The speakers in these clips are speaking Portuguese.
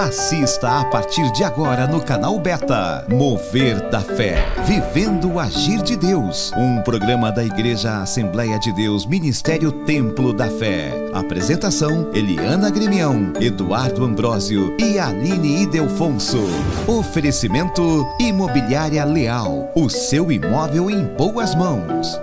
Assista a partir de agora no canal Beta Mover da Fé, Vivendo o Agir de Deus, um programa da Igreja Assembleia de Deus, Ministério Templo da Fé. Apresentação: Eliana Grimião, Eduardo Ambrósio e Aline Idelfonso. Oferecimento: Imobiliária Leal, o seu imóvel em boas mãos.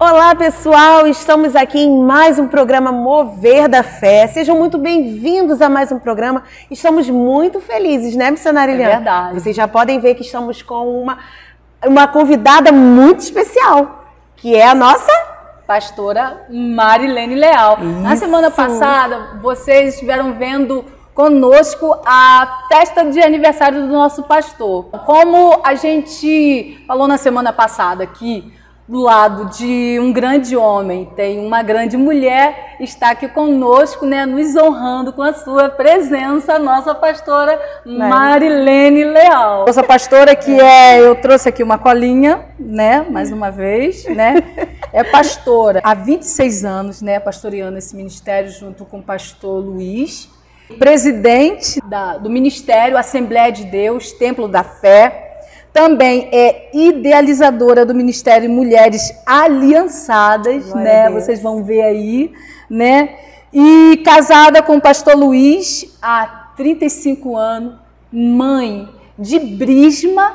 Olá pessoal, estamos aqui em mais um programa Mover da Fé. Sejam muito bem-vindos a mais um programa. Estamos muito felizes, né, missionária Eliana? É verdade. Vocês já podem ver que estamos com uma, uma convidada muito especial, que é a nossa pastora Marilene Leal. Na Isso. semana passada, vocês estiveram vendo conosco a festa de aniversário do nosso pastor. Como a gente falou na semana passada aqui, do lado de um grande homem. Tem uma grande mulher, está aqui conosco, né, nos honrando com a sua presença, a nossa pastora Marilene Leal. Nossa pastora que é, eu trouxe aqui uma colinha, né, mais uma vez, né, é pastora. Há 26 anos, né, pastoreando esse ministério junto com o pastor Luiz, presidente da- do Ministério Assembleia de Deus, Templo da Fé, também é idealizadora do Ministério Mulheres Aliançadas, Glória né? Vocês vão ver aí, né? E casada com o pastor Luiz há 35 anos, mãe de Brisma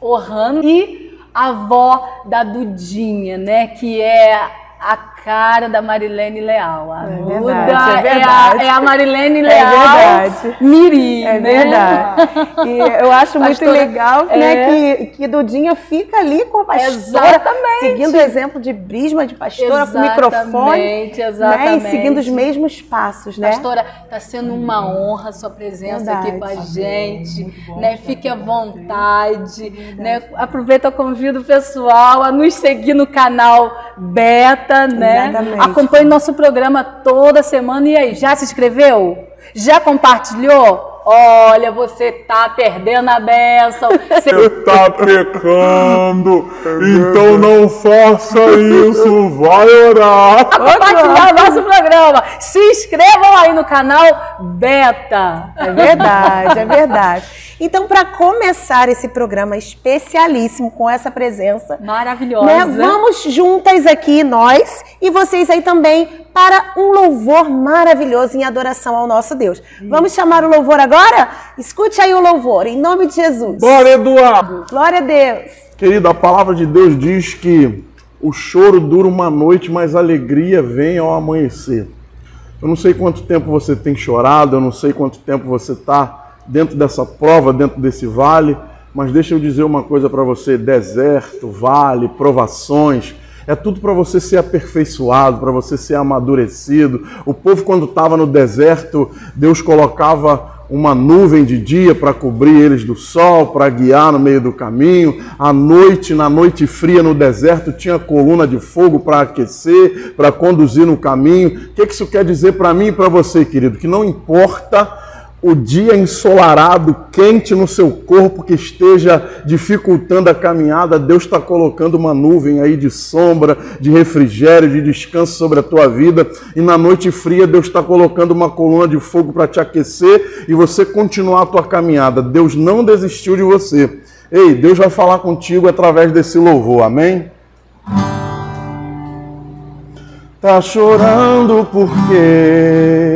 Orrano e avó da Dudinha, né? Que é a cara da Marilene Leal. A É Duda verdade, é a- verdade. É a, Marilene É Leal verdade. Miri, É né? verdade. E eu acho muito Pastora, legal é. né, que, que Dudinha fica ali com a pastora, Exatamente. seguindo o exemplo de Brisma, de pastora, com o microfone, Exatamente, né, exatamente. e seguindo os mesmos passos, né? Pastora, está sendo uma honra a sua presença aqui com a Verdade. gente. Né? Fique à vontade. Né? Aproveita, eu convido o pessoal a nos seguir no canal Beta, né? Exatamente. Acompanhe nosso programa toda semana. E aí, já se inscreveu? Já compartilhou? Olha, você tá perdendo a benção. Você está pecando, então não faça isso, vai orar. compartilhar o nosso programa. Se inscrevam aí no canal Beta. É verdade, é verdade. Então, para começar esse programa especialíssimo com essa presença, Maravilhosa. né, vamos juntas aqui, nós e vocês aí também, para um louvor maravilhoso em adoração ao nosso Deus. Vamos chamar o louvor agora? Escute aí o louvor, em nome de Jesus. Bora, Eduardo. Glória a Deus. Querido, a palavra de Deus diz que o choro dura uma noite, mas a alegria vem ao amanhecer. Eu não sei quanto tempo você tem chorado, eu não sei quanto tempo você está dentro dessa prova, dentro desse vale, mas deixa eu dizer uma coisa para você: deserto, vale, provações. É tudo para você ser aperfeiçoado, para você ser amadurecido. O povo, quando estava no deserto, Deus colocava uma nuvem de dia para cobrir eles do sol, para guiar no meio do caminho. À noite, na noite fria no deserto, tinha coluna de fogo para aquecer, para conduzir no caminho. O que que isso quer dizer para mim e para você, querido? Que não importa o dia ensolarado, quente no seu corpo que esteja dificultando a caminhada, Deus está colocando uma nuvem aí de sombra, de refrigério, de descanso sobre a tua vida. E na noite fria, Deus está colocando uma coluna de fogo para te aquecer e você continuar a tua caminhada. Deus não desistiu de você. Ei, Deus vai falar contigo através desse louvor, amém? Tá chorando porque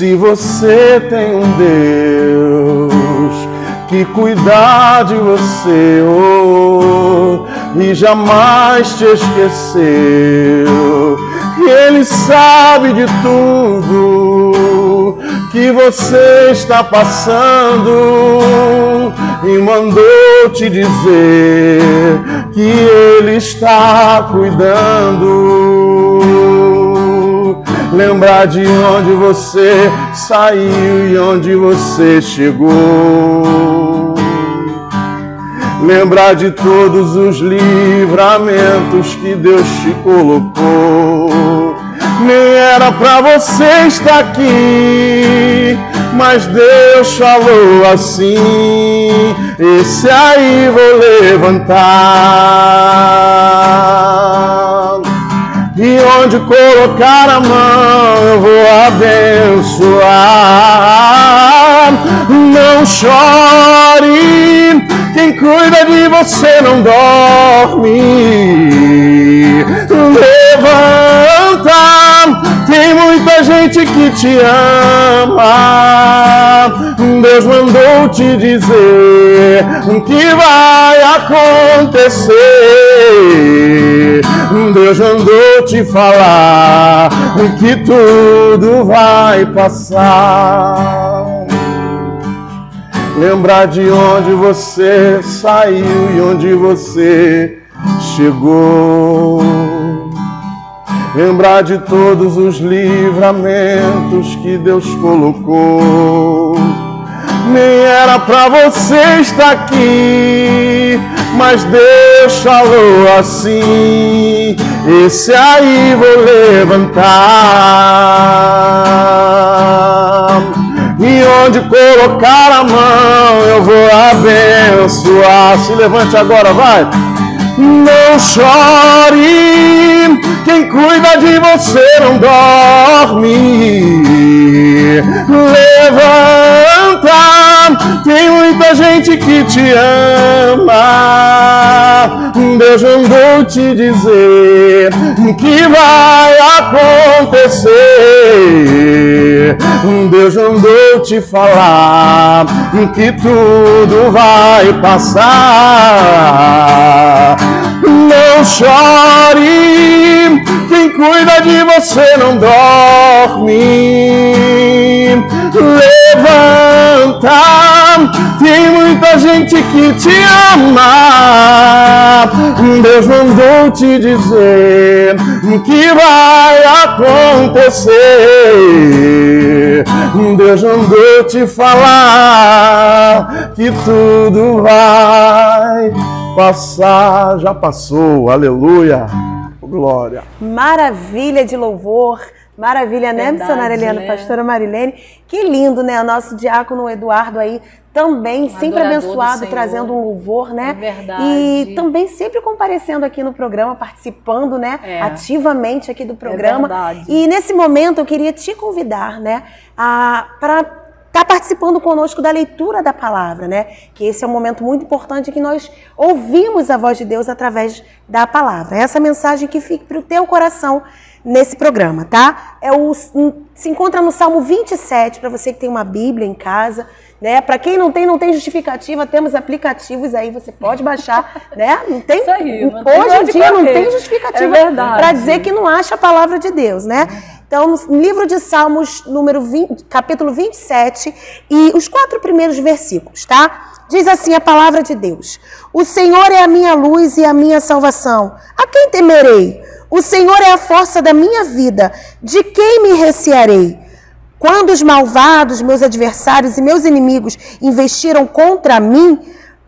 se você tem um Deus que cuidar de você oh, e jamais te esqueceu, e Ele sabe de tudo que você está passando e mandou te dizer que Ele está cuidando. Lembrar de onde você saiu e onde você chegou. Lembrar de todos os livramentos que Deus te colocou. Nem era pra você estar aqui, mas Deus falou assim: Esse aí vou levantar. Onde colocar a mão eu vou abençoar. Não chore, quem cuida de você não dorme. Levanta, tem muita gente que te ama. Deus mandou te dizer o que vai acontecer. Deus mandou te falar que tudo vai passar. Lembrar de onde você saiu e onde você chegou. Lembrar de todos os livramentos que Deus colocou. Nem era pra você estar aqui, mas Deus falou assim: Esse aí vou levantar. E onde colocar a mão eu vou abençoar. Se levante agora, vai. Não chore, quem cuida de você não dorme. Levanta, tem muita gente que te ama. Deus mandou te dizer que vai acontecer. Deus mandou te falar que tudo vai passar. Não chore, quem cuida de você não dorme. Levanta, tem muita gente que te ama. Deus mandou te dizer que vai acontecer. Deus mandou te falar que tudo vai passar. Já passou, aleluia. Glória. Maravilha de louvor. Maravilha, né, Verdade, missionária Eliana? né? Pastora Marilene. Que lindo, né? O nosso diácono Eduardo aí também, sempre adorador do abençoado, trazendo um louvor, né? É verdade. E também sempre comparecendo aqui no programa, participando, né? É. Ativamente aqui do programa. verdade. E nesse momento eu queria te convidar, né? Para estar participando conosco da leitura da palavra, né? Que esse é um momento muito importante que nós ouvimos a voz de Deus através da palavra. Essa mensagem que fique para o teu coração nesse programa, tá? É o, se encontra no Salmo 27, para você que tem uma Bíblia em casa, né? Para quem não tem, não tem justificativa, temos aplicativos aí, você pode baixar, né? Não tem, Isso aí, não hoje em dia não tem justificativa É para dizer que não acha a palavra de Deus, né? Então, no livro de Salmos, número 20, capítulo 27, e os quatro primeiros versículos, tá? Diz assim a palavra de Deus: O Senhor é a minha luz e a minha salvação. A quem temerei? O Senhor é a força da minha vida. De quem me recearei? Quando os malvados, meus adversários e meus inimigos investiram contra mim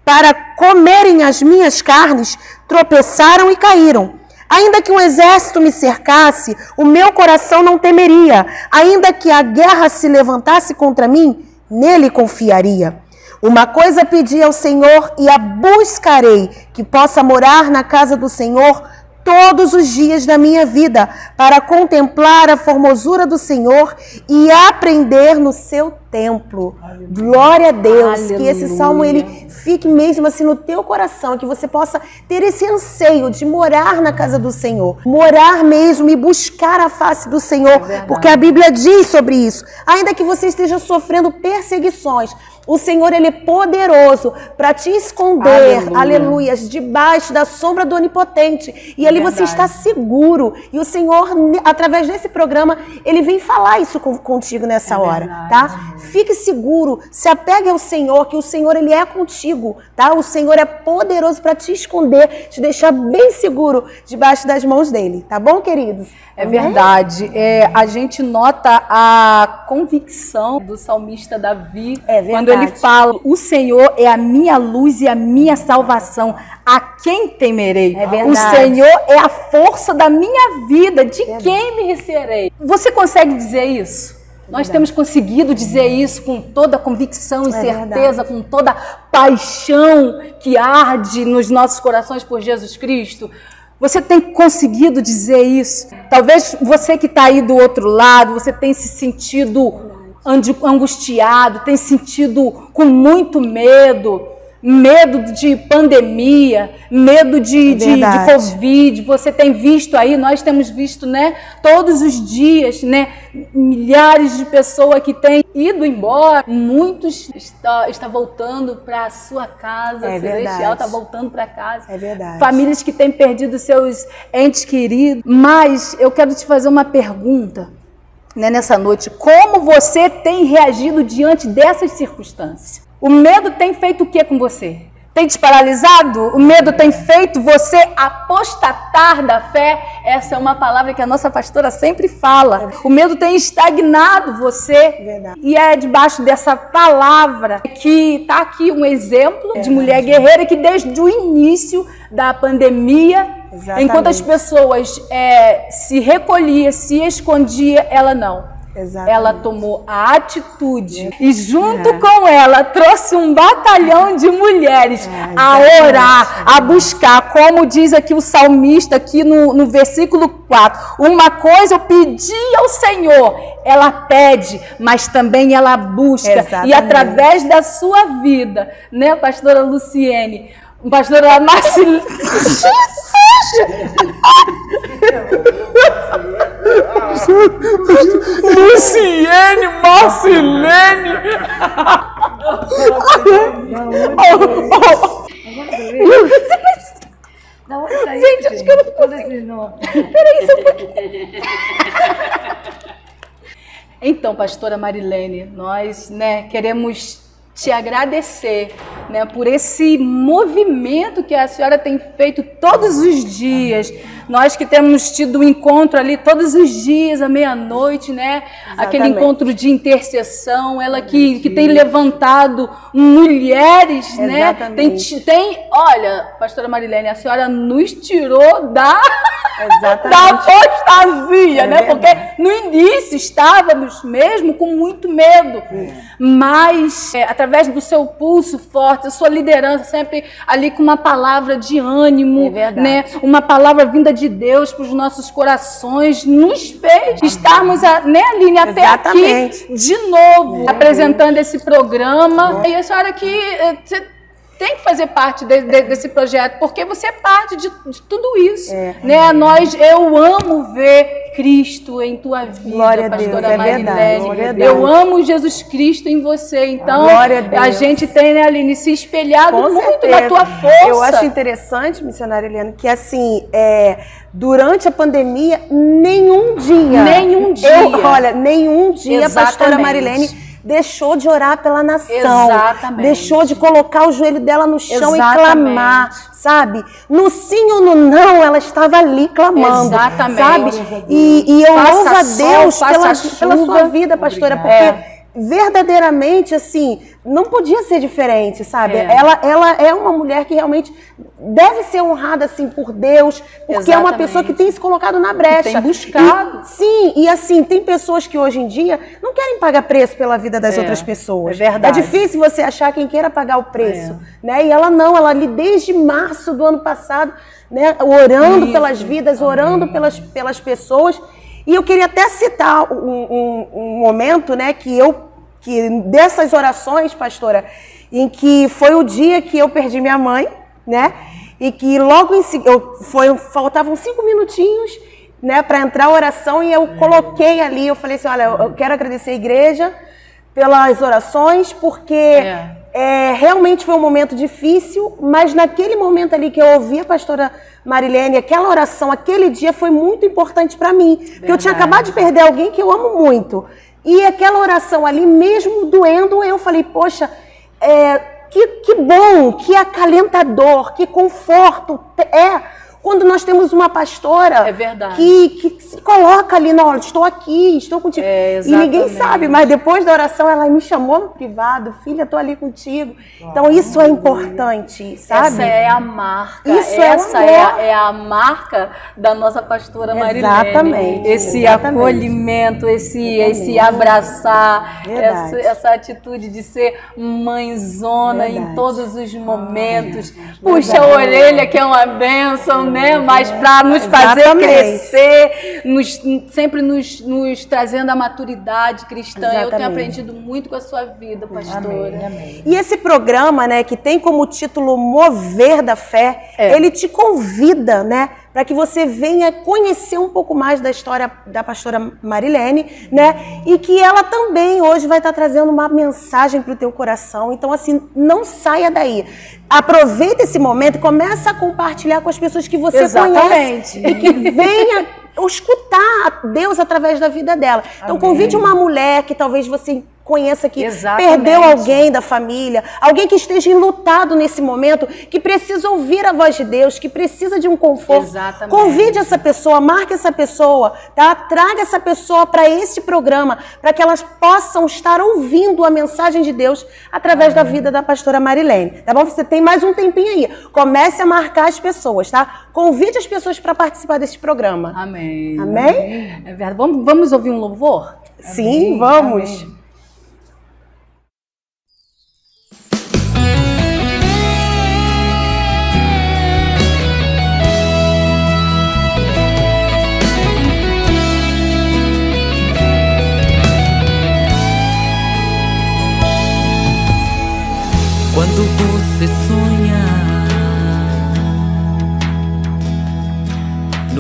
para comerem as minhas carnes, tropeçaram e caíram. Ainda que um exército me cercasse, o meu coração não temeria. Ainda que a guerra se levantasse contra mim, nele confiaria. Uma coisa pedi ao Senhor e a buscarei, que possa morar na casa do Senhor todos os dias da minha vida, para contemplar a formosura do Senhor e aprender no seu templo. Glória a Deus, que esse Aleluia. salmo ele fique mesmo assim no teu coração, que você possa ter esse anseio de morar na casa do Senhor, morar mesmo e buscar a face do Senhor, porque a Bíblia diz sobre isso. Ainda que você esteja sofrendo perseguições, o Senhor ele é poderoso para te esconder, Aleluia. aleluias, debaixo da sombra do Onipotente. E ali você verdade. está seguro. E o Senhor, através desse programa, ele vem falar isso contigo nessa hora, verdade. tá? Fique seguro, se apegue ao Senhor, que o Senhor ele é contigo, tá? O Senhor é poderoso para te esconder, te deixar bem seguro debaixo das mãos dele, tá bom, queridos? É Amém? verdade. É, a gente nota a convicção do salmista Davi É quando ele fala: O Senhor é a minha luz e a minha salvação. A quem temerei? É. O Senhor é a força da minha vida. De quem me recearei? Você consegue dizer isso? Nós temos conseguido dizer isso com toda convicção e É certeza, com toda paixão que arde nos nossos corações por Jesus Cristo. Você tem conseguido dizer isso? Talvez você que está aí do outro lado, você tem se sentido angustiado, tem sentido com muito medo, medo de pandemia, medo de, de, de, Covid. Você tem visto aí, nós temos visto, né, todos os dias, né, milhares de pessoas que têm ido embora. Muitos está, está voltando para a sua casa é celestial, está voltando para casa. É verdade. Famílias que têm perdido seus entes queridos. Mas eu quero te fazer uma pergunta. Né, nessa noite, como você tem reagido diante dessas circunstâncias? O medo tem feito o que com você? Tem te paralisado? O medo tem feito você apostatar da fé? Essa é uma palavra que a nossa pastora sempre fala. O medo tem estagnado você. Verdade. E é debaixo dessa palavra que está aqui um exemplo de mulher guerreira que desde o início da pandemia, Exatamente. enquanto as pessoas é, se recolhiam, se escondiam, ela não. Exatamente. Ela tomou a atitude e, junto é. com ela, trouxe um batalhão de mulheres é, a orar, a buscar, como diz aqui o salmista, aqui no, no versículo 4. Uma coisa eu pedi ao Senhor, ela pede, mas também ela busca. Exatamente. E através da sua vida, né, pastora Luciene? Pastora Marcilene. Luciene Marcelene. Gente, acho que eu não consigo. Peraí, só um pouquinho. Então, pastora Marilene, nós né, queremos te agradecer né, por esse movimento que a senhora tem feito todos os dias. Nós que temos tido um encontro ali todos os dias, à meia-noite, né? Exatamente. Aquele encontro de intercessão, ela que, que tem levantado mulheres, Exatamente. né? Tem, tem, olha, pastora Marilene, a senhora nos tirou da, da apostasia, é né? Verdade. Porque no início estávamos mesmo com muito medo, é. mas é, através do seu pulso forte, a sua liderança sempre ali com uma palavra de ânimo, é né? Uma palavra vinda de Deus para os nossos corações, nos fez estarmos, a, né, Aline, até Exatamente. aqui de novo, apresentando esse programa. E a senhora que eh, tem que fazer parte de, de, desse projeto, porque você é parte de, de tudo isso. É. Né? Nós, eu amo ver Cristo em tua vida, Glória pastora a Deus, Marilene. É eu amo Jesus Cristo em você. Então, a, a, gente tem, né, Aline, se espelhado Com muito certeza. na tua força. Eu acho interessante, missionária Helena, que assim, é, durante a pandemia, nenhum dia. Nenhum dia. Eu, olha, nenhum dia, Exatamente. pastora Marilene deixou de orar pela nação. Exatamente. Deixou de colocar o joelho dela no chão Exatamente. e clamar, sabe? No sim ou no não, ela estava ali clamando. Exatamente. Sabe? E, e eu louvo a Deus pela, pela sua vida, pastora, Obrigado. porque. É verdadeiramente assim, não podia ser diferente, sabe? É. Ela, ela é uma mulher que realmente deve ser honrada assim por Deus, porque Exatamente. é uma pessoa que tem se colocado na brecha. Que tem buscado. E, sim, e assim, tem pessoas que hoje em dia não querem pagar preço pela vida das é. outras pessoas. É verdade. É difícil você achar quem queira pagar o preço, é. né? E ela não, ela ali desde março do ano passado, né, orando Isso. pelas vidas, orando pelas, pelas pessoas. E eu queria até citar um, um, um momento, né, que eu, que dessas orações, pastora, em que foi o dia que eu perdi minha mãe, né, e que logo em seguida, foi, faltavam cinco minutinhos, né, para entrar a oração e eu coloquei ali, eu falei assim, olha, eu quero agradecer a igreja pelas orações, porque é. É, realmente foi um momento difícil, mas naquele momento ali que eu ouvi a pastora Marilene, aquela oração, aquele dia foi muito importante para mim. Verdade. Porque eu tinha acabado de perder alguém que eu amo muito. E aquela oração ali, mesmo doendo, eu falei, poxa, é, que, que bom, que acalentador, que conforto é quando nós temos uma pastora é que, que se coloca ali, não, estou aqui, estou contigo. É, e ninguém sabe, mas depois da oração ela me chamou no privado, filha, estou ali contigo. Então isso é importante, sabe? Essa é a marca. Isso é essa é, é, a, é a marca da nossa pastora Marilene. Exatamente. Esse exatamente. acolhimento, esse, esse abraçar, essa, essa, atitude de ser mãezona Verdade. em todos os momentos. Puxa a orelha que é uma bênção né? Mas para nos fazer Exatamente. crescer, nos, sempre nos, nos trazendo a maturidade cristã. Eu tenho Exatamente. aprendido muito com a sua vida, pastora. E esse programa, né, que tem como título Mover da Fé, É. ele te convida, né, para que você venha conhecer um pouco mais da história da pastora Marilene, né, e que ela também hoje vai estar trazendo uma mensagem para o teu coração. Então, assim, não saia daí. Aproveita esse momento e começa a compartilhar com as pessoas que você Exatamente. conhece e que venha escutar Deus através da vida dela. Então, convide uma mulher que talvez você conheça que Exatamente. perdeu alguém da família, alguém que esteja enlutado nesse momento, que precisa ouvir a voz de Deus, que precisa de um conforto. Exatamente. Convide essa pessoa, marque essa pessoa, tá? Traga essa pessoa para este programa, para que elas possam estar ouvindo a mensagem de Deus através da vida da pastora Marilene. Tá bom? Você tem mais um tempinho aí. Comece a marcar as pessoas, tá? Convide as pessoas para participar deste programa. Amém. Amém? É verdade. Vamos, vamos ouvir um louvor? Sim, vamos. Quando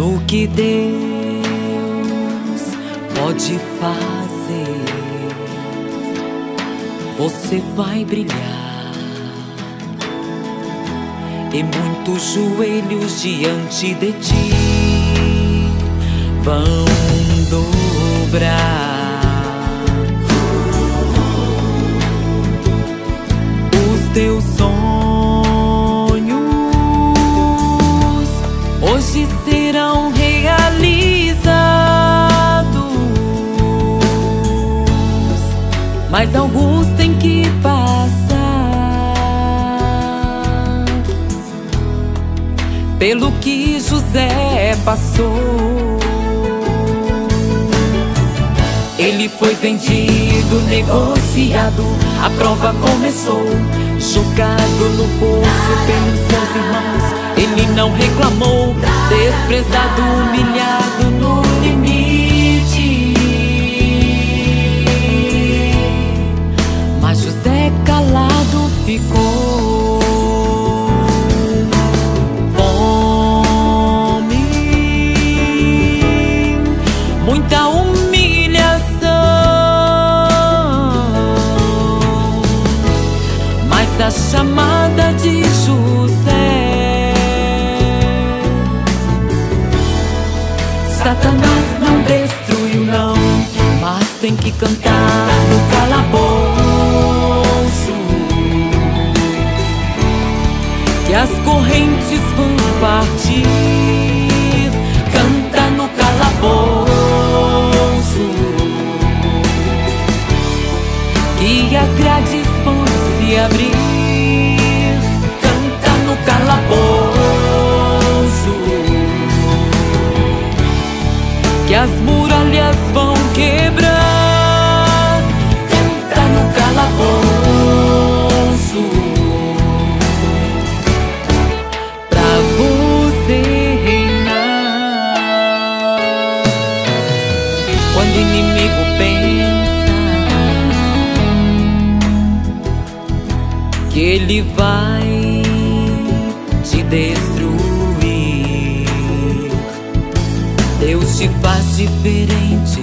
no que Deus pode fazer, você vai brilhar e muitos joelhos diante de ti vão dobrar. os teus sonhos hoje Mas alguns têm que passar pelo que José passou. Ele foi vendido, negociado, a prova começou. Jogado no poço pelos seus irmãos, ele não reclamou. Desprezado, humilhado no Mas a chamada de José, Satanás não destruiu, não, mas tem que cantar no calabouço. que as correntes vão partir. Muralhas vão quebrar. Canta no calabouço pra você reinar. Quando inimigo pensa que ele vai diferente.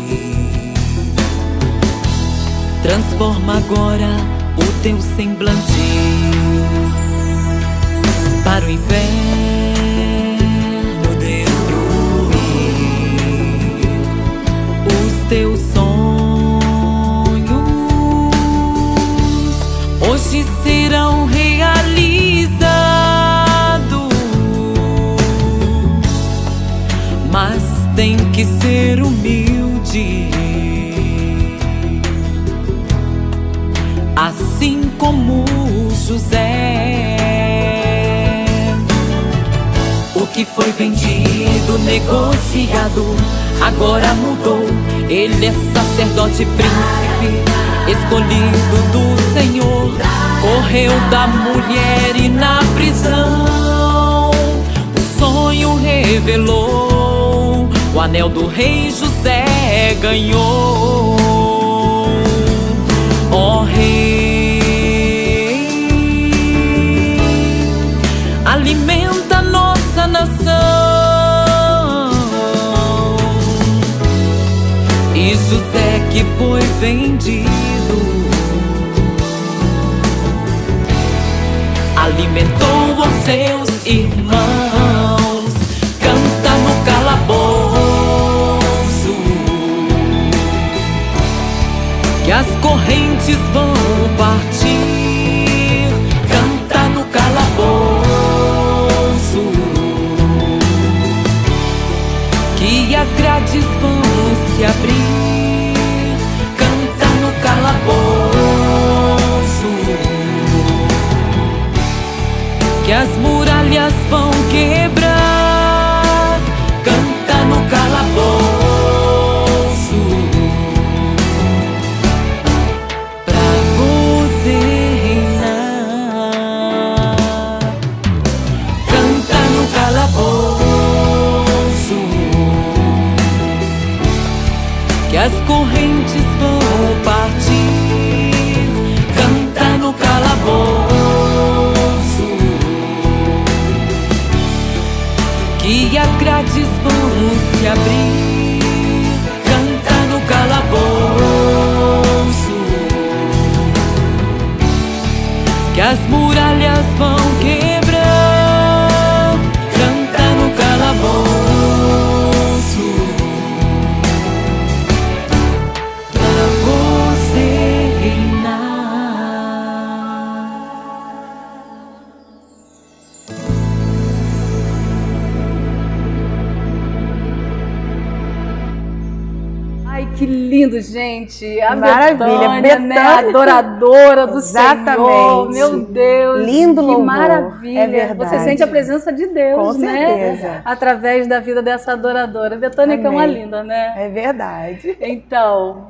Transforma agora o teu semblante para o inferno destruir os teus sonhos. Hoje serão tem que ser humilde. Assim como José. O que foi vendido, negociado, agora mudou. Ele é sacerdote, príncipe, escolhido do Senhor. Correu da mulher e na prisão. O sonho revelou, o anel do rei José ganhou. Ó rei, alimenta nossa nação. E José que foi vendido alimentou os seus correntes vão partir. Canta no calabouço que as grades vão se abrir. Gente. A Maravilha. Betânia, né? Adoradora do Exatamente. Senhor. Meu Deus. Lindo que louvor. maravilha. É verdade. Você sente a presença de Deus, Com né? certeza. Através da vida dessa adoradora. Betânia que é uma Amém. linda, né? É verdade. Então,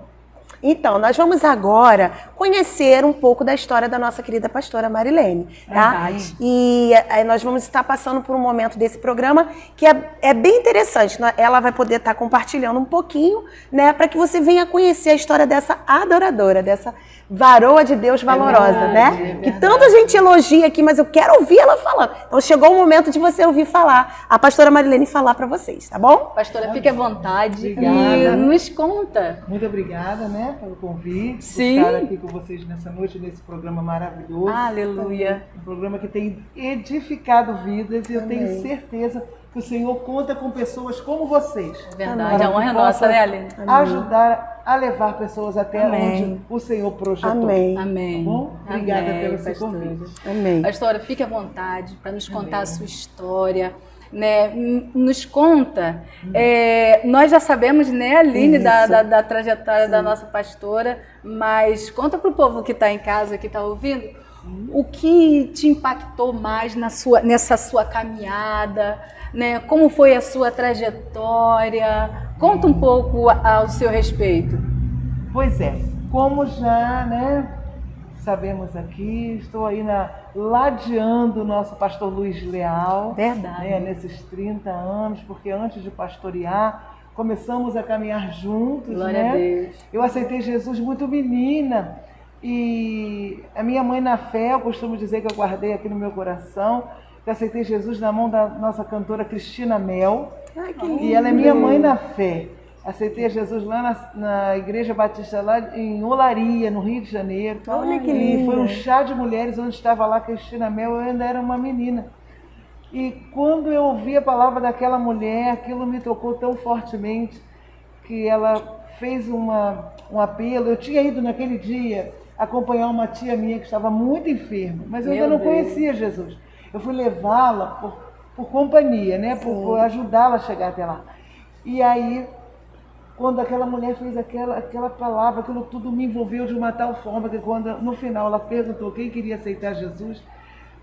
Então, nós vamos agora conhecer um pouco da história da nossa querida pastora Marilene, tá? Verdade. E aí nós vamos estar passando por um momento desse programa que é, é bem interessante. né? Ela vai poder estar compartilhando um pouquinho, né, para que você venha conhecer a história dessa adoradora, dessa varoa de Deus valorosa, verdade, né? é que tanta gente elogia aqui, mas eu quero ouvir ela falando. Então chegou o momento de você ouvir falar, a pastora Marilene falar para vocês, tá bom? pastora, fique à vontade e Obrigada. nos conta. Muito obrigada, né, pelo convite. Sim. Por estar aqui com vocês nessa noite, nesse programa maravilhoso. Aleluia. Um programa que tem edificado vidas e eu tenho certeza que o Senhor conta com pessoas como vocês. Verdade, Para a honra é nossa, né, Aline? Ajudar a levar pessoas até Amém. onde o Senhor projetou. Amém. Amém. Tá bom? Obrigada Amém, pelo seu pastora. convite. Amém. Pastora, fique à vontade para nos contar a sua história. Né? Nos conta. é, nós já sabemos, né, Aline, da, da, da trajetória da nossa pastora, mas conta para o povo que está em casa, que está ouvindo, o que te impactou mais na sua, nessa sua caminhada, né? Como foi a sua trajetória? Conta um pouco ao seu respeito. Pois é, como já, né, sabemos aqui, estou aí na, ladeando o nosso pastor Luiz Leal. Verdade. né, nesses 30 anos, porque antes de pastorear, começamos a caminhar juntos, Glória né? a Deus. Eu aceitei Jesus muito menina e a minha mãe na fé, eu costumo dizer que eu guardei aqui no meu coração, que eu aceitei Jesus na mão da nossa cantora Cristina Mel. E ela é minha mãe na fé. Aceitei Jesus lá na, na Igreja Batista, lá em Olaria, no Rio de Janeiro. Olha que E foi um chá de mulheres onde estava lá Cristina Mel, eu ainda era uma menina. E quando eu ouvi a palavra daquela mulher, aquilo me tocou tão fortemente que ela fez uma, um apelo. Eu tinha ido naquele dia acompanhar uma tia minha que estava muito enferma, mas eu Meu ainda não Deus. conhecia Jesus. Eu fui levá-la por, por companhia, né? por, por ajudá-la a chegar até lá. E aí, quando aquela mulher fez aquela, aquela palavra, aquilo tudo me envolveu de uma tal forma que quando no final ela perguntou quem queria aceitar Jesus,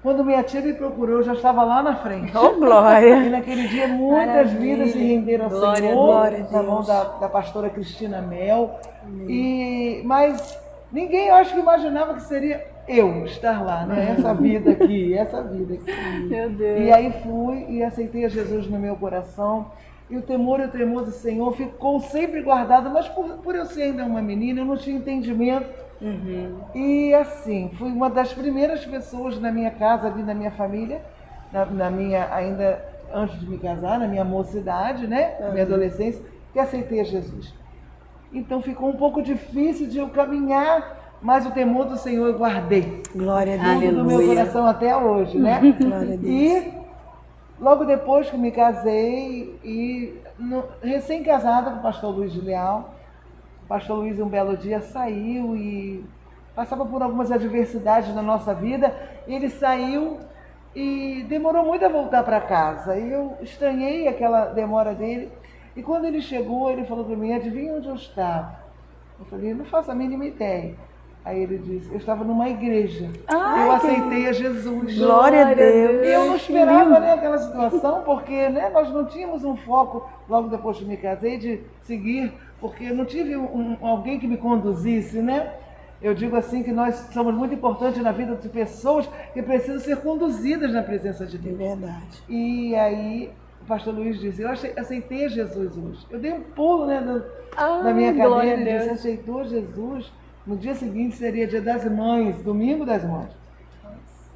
quando minha tia me procurou, eu já estava lá na frente. Oh, glória. E naquele dia muitas vidas se renderam ao Glória a Senhor, Glória na mão da, da pastora Cristina Mel. E, mas ninguém, eu acho que imaginava que seria eu estar lá, né? Essa vida aqui, essa vida aqui. Meu Deus. E aí fui e aceitei a Jesus no meu coração. E o temor e o tremor do Senhor ficou sempre guardado, mas por, por eu ser ainda uma menina, eu não tinha entendimento. E assim, fui uma das primeiras pessoas na minha casa, ali na minha família, na, na minha, ainda antes de me casar, na minha mocidade, né? Na minha adolescência, que aceitei a Jesus. Então ficou um pouco difícil de eu caminhar, mas o temor do Senhor eu guardei Glória a Deus. do meu coração até hoje, né? Glória a Deus. E logo depois que me casei e recém-casada com o pastor Luiz de Leal, o pastor Luiz um belo dia saiu e passava por algumas adversidades na nossa vida, ele saiu e demorou muito a voltar para casa. Eu estranhei aquela demora dele. E quando ele chegou, ele falou para mim, adivinha onde eu estava? Eu falei, não faço a mínima ideia. Aí ele disse, eu estava numa igreja. eu aceitei a Jesus. Glória a Deus. E eu não esperava né, aquela situação, porque né, nós não tínhamos um foco, logo depois que me casei, de seguir, porque não tive um- alguém que me conduzisse, né? Eu digo assim que nós somos muito importantes na vida de pessoas que precisam ser conduzidas na presença de É Deus. verdade. E aí o pastor Luiz disse, eu achei- aceitei a Jesus hoje. Eu dei um pulo né, no- Ah, na minha glória cadeira e disse, aceitou Jesus. No dia seguinte seria dia das mães, domingo das mães.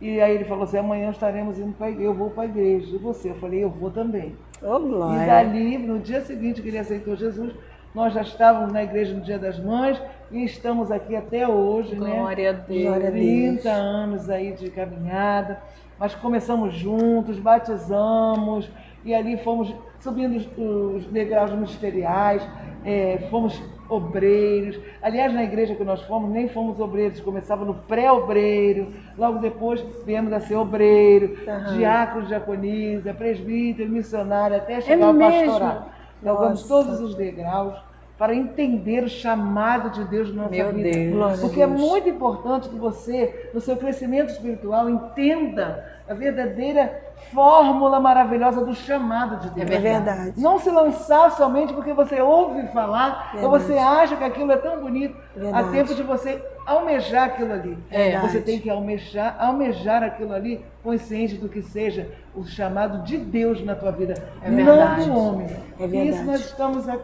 E aí ele falou assim, amanhã estaremos indo para a igreja, eu vou para a igreja. E você? Eu falei, eu vou também. Ô, E dali, no dia seguinte que ele aceitou Jesus, nós já estávamos na igreja no Dia das Mães e estamos aqui até hoje, né? Glória a Deus. Glória a Deus. 30 anos aí de caminhada, mas começamos juntos, batizamos e ali fomos subindo os, os degraus ministeriais, é, fomos obreiros. Aliás, na igreja que nós fomos, nem fomos obreiros, começava no pré-obreiro, logo depois viemos a ser obreiro, diácono, diaconisa, presbítero, missionário, até chegar ao mesmo? pastorado. Galgamos Nossa. todos os degraus para entender o chamado de Deus na nossa Meu vida. Deus. A Porque é muito importante que você, no seu crescimento espiritual, entenda a verdadeira fórmula maravilhosa do chamado de Deus. É verdade. Não se lançar somente porque você ouve falar ou Verdade. você acha que aquilo é tão bonito. Verdade. Há tempo de você almejar aquilo ali. É. Você tem que almejar, almejar aquilo ali, consciente do que seja o chamado de Deus na tua vida, É não verdade. do homem. É E verdade. isso nós estamos a-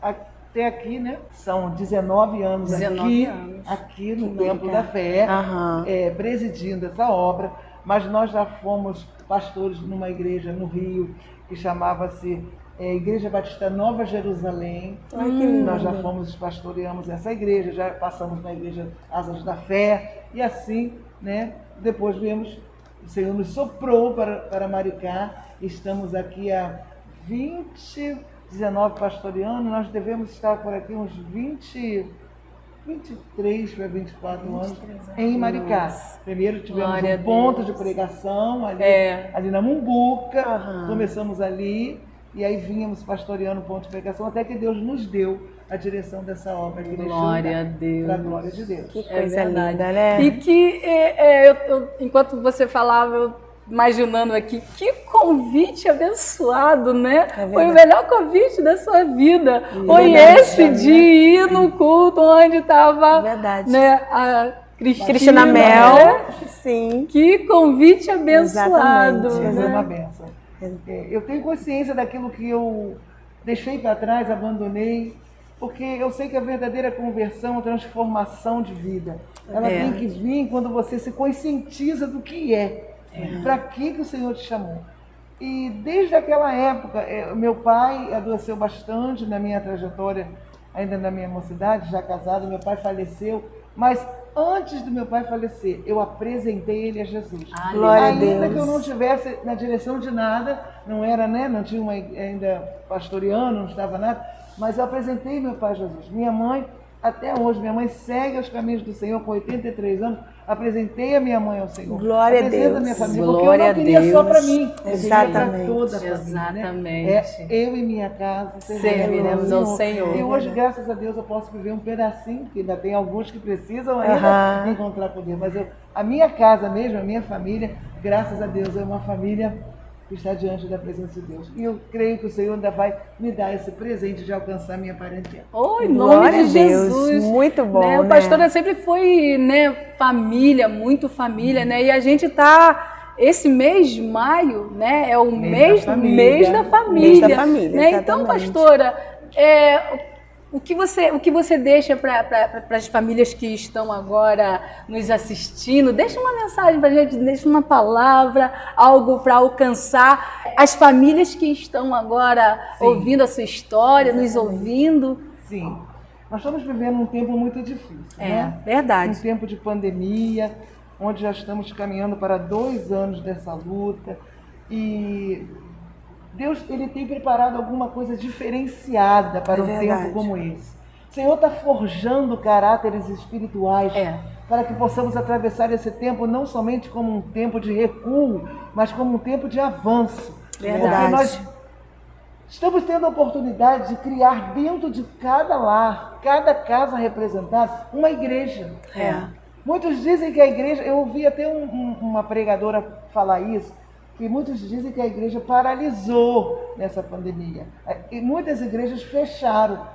a- até aqui, né? São 19 anos 19 aqui, anos. aqui no Templo da Fé, é, presidindo essa obra, mas nós já fomos pastores numa igreja no Rio que chamava-se é, Igreja Batista Nova Jerusalém. Ai, lindo. Nós já fomos pastoreamos essa igreja, já passamos na igreja Asas da Fé e assim, né? Depois viemos, o Senhor nos soprou para, para Maricá. Estamos aqui há 20, 19 pastoreando, nós devemos estar por aqui uns 20, 23 para 24 anos em Maricá. Primeiro tivemos Glória um ponto de pregação ali, É. ali na Mumbuca, Aham. começamos ali e aí vínhamos pastoreando o ponto de pregação até que Deus nos deu a direção dessa obra aqui Glória a Deus. Para a glória de Deus. Que É coisa verdade. linda, né? E que, é, é, eu- eu- enquanto você falava, eu imaginando aqui, que convite abençoado, né? verdade. Foi o melhor convite da sua vida. Foi verdade, esse né? de ir no culto onde estava Verdade. né, a Cristina, Cristina Mel. né? Sim. Que convite abençoado. Exatamente, Deus é né? uma benção. É, eu tenho consciência daquilo que eu deixei para trás, abandonei, porque eu sei que a verdadeira conversão, a transformação de vida, ela É. tem que vir quando você se conscientiza do que é, para que, que o Senhor te chamou. E desde aquela época, é, meu pai adoeceu bastante na minha trajetória, ainda na minha mocidade, já casado, meu pai faleceu, mas antes do meu pai falecer, eu apresentei ele a Jesus. Glória a Ainda Deus. que eu não estivesse na direção de nada, não era, né? Não tinha uma, ainda pastoreando, não estava nada, mas eu apresentei meu pai Jesus. Minha mãe, até hoje, minha mãe segue os caminhos do Senhor com 83 anos. Apresentei a minha mãe ao Senhor. Glória a Deus. a minha família, Glória porque eu a não queria só Deus. para mim, eu Exatamente. toda a família. Exatamente. Né? É, eu e minha casa Serviremos ao Senhor. E hoje, graças a Deus, eu posso viver um pedacinho, porque ainda tem alguns que precisam ainda Aham. encontrar com Deus. Mas eu, a minha casa mesmo, a minha família, graças a Deus, é uma família que está diante da presença de Deus. E eu creio que o Senhor ainda vai me dar esse presente de alcançar minha parentela. Oh, em nome Glória de a Deus. Jesus. Muito bom, Né? O né? pastor sempre foi, né, família, muito família, né? E a gente tá esse mês de maio, né, é o Mês mês, da família. mês da família. Mês da família, né? Então, pastora, é, o que você, o que você deixa para as famílias que estão agora nos assistindo? Deixa uma mensagem para a gente, deixa uma palavra, algo para alcançar as famílias que estão agora Sim. ouvindo a sua história, nos ouvindo. Sim, nós estamos vivendo um tempo muito difícil, É, né? Um verdade. tempo de pandemia, onde já estamos caminhando para dois anos dessa luta. E Deus ele tem preparado alguma coisa diferenciada para É um verdade. tempo como esse. O Senhor está forjando caráteres espirituais É. para que possamos atravessar esse tempo não somente como um tempo de recuo, mas como um tempo de avanço. Verdade. Porque nós Estamos tendo a oportunidade de criar dentro de cada lar, cada casa representada, uma igreja. É. Muitos dizem que a igreja, eu ouvi até um- um- uma pregadora falar isso, que muitos dizem que a igreja paralisou nessa pandemia. E muitas igrejas fecharam.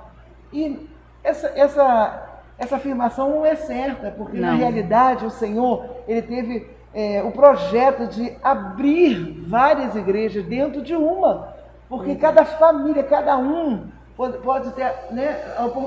E essa, essa, essa afirmação não é certa, porque na Não. realidade o Senhor ele teve é, o projeto de abrir várias igrejas dentro de uma. Porque cada família, cada um pode, pode ter, né,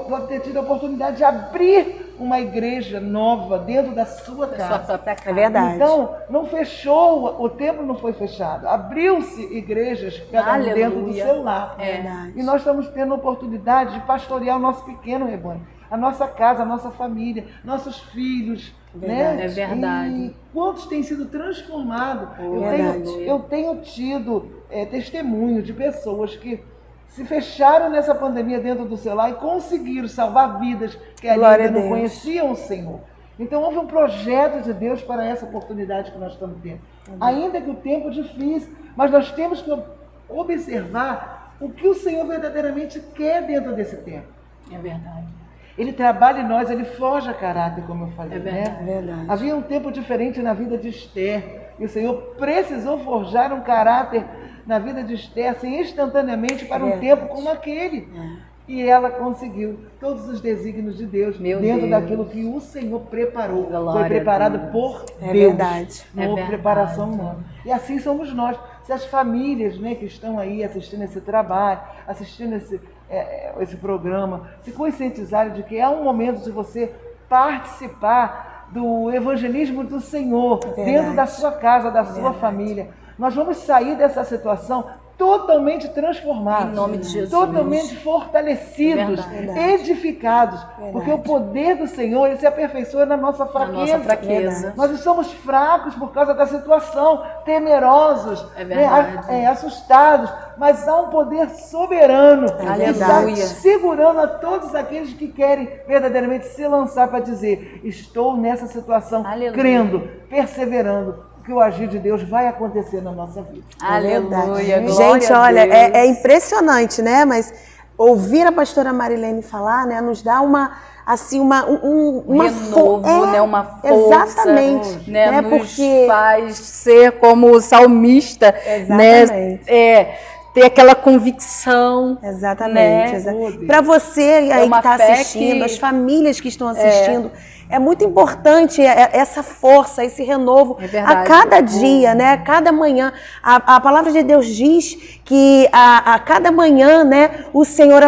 pode ter tido a oportunidade de abrir uma igreja nova dentro da sua casa. sua própria casa. É verdade. Então, não fechou, o templo não foi fechado. Abriu-se igrejas, cada um dentro do seu lar. É. Verdade. E nós estamos tendo a oportunidade de pastorear o nosso pequeno rebanho, a nossa casa, a nossa família, nossos filhos. Verdade. Né? É verdade. E quantos têm sido transformados? eu, Verdade. tenho, eu tenho tido é, testemunho de pessoas que se fecharam nessa pandemia dentro do seu lar e conseguiram salvar vidas que ainda não conheciam o Senhor. Então houve um projeto de Deus para essa oportunidade que nós estamos tendo. Ainda que o tempo é difícil, mas nós temos que observar o que o Senhor verdadeiramente quer dentro desse tempo. É verdade. Ele trabalha em nós, ele forja caráter, como eu falei. É verdade. né? Verdade. Havia um tempo diferente na vida de Esther. E o Senhor precisou forjar um caráter na vida de Esther, assim, instantaneamente, para um Verdade. tempo como aquele. E ela conseguiu todos os desígnios de Deus Meu dentro Deus. daquilo que o Senhor preparou. Glória Foi preparado Deus. por É Deus. verdade. Não É houve preparação humana. E assim somos nós. Se as famílias né, que estão aí assistindo esse trabalho, assistindo esse, é, esse programa, se conscientizarem de que é um momento de você participar do evangelismo do Senhor Verdade. dentro da sua casa, da sua família. Nós vamos sair dessa situação totalmente transformados, Em nome de Jesus. totalmente fortalecidos, Verdade. edificados, porque o poder do Senhor ele se aperfeiçoa na nossa Na fraqueza. nossa fraqueza. Nós somos fracos por causa da situação, temerosos, É né, verdade. é, assustados, mas há um poder soberano que está Aleluia. segurando a todos aqueles que querem verdadeiramente se lançar para dizer: estou nessa situação, Aleluia. crendo, perseverando, que o agir de Deus vai acontecer na nossa vida. Aleluia. Glória Gente, a olha, Deus. é, é impressionante, né? Mas ouvir a pastora Marilene falar, né, nos dá uma assim uma um, um- uma renovo, é, né? Uma força, Exatamente, né? né? Nos Porque faz ser como o salmista, Exatamente. né? É, ter aquela convicção, Exatamente. né? Para você aí que uma está assistindo, que- as famílias que estão assistindo, é, muito importante é- essa força, esse renovo É verdade. a cada dia, né? A cada manhã. A, a palavra de Deus diz que a, a cada manhã, né, o Senhor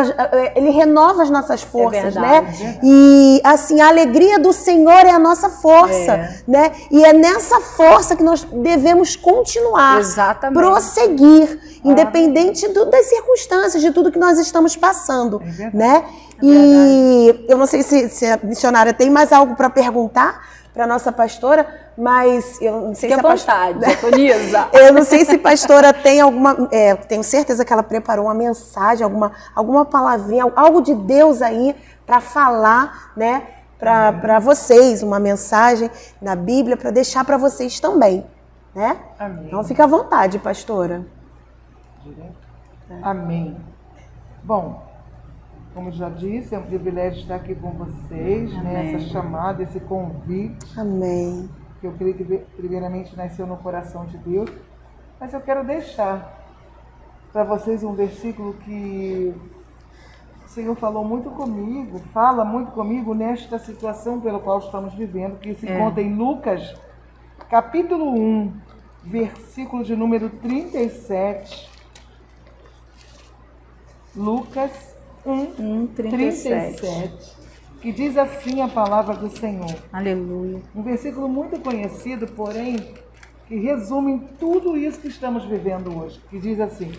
ele renova as nossas forças, né? É verdade. E assim, a alegria do Senhor é a nossa força, É. né? E é nessa força que nós devemos continuar, Exatamente. prosseguir, independente do- das circunstâncias, de tudo que nós estamos passando, né? E eu não sei se, se a missionária tem mais algo para perguntar para nossa pastora, mas eu não sei Fique se a pastora... vontade, Diaconisa. Eu não sei se pastora tem alguma. é, tenho certeza que ela preparou uma mensagem, alguma, alguma palavrinha, algo de Deus aí para falar, né? Para vocês, uma mensagem na Bíblia para deixar para vocês também, né? Amém. Então fica à vontade, pastora. Amém. Bom, como já disse, é um privilégio estar aqui com vocês, né? Essa chamada, esse convite, Amém. que eu creio que primeiramente nasceu no coração de Deus. Mas eu quero deixar para vocês um versículo que o Senhor falou muito comigo, fala muito comigo nesta situação pela qual estamos vivendo, que se É. conta em Lucas, capítulo 1, versículo de número 37. Lucas 1, Um, 37. 37, que diz assim a palavra do Senhor. Aleluia. Um versículo muito conhecido, porém, que resume tudo isso que estamos vivendo hoje. Que diz assim: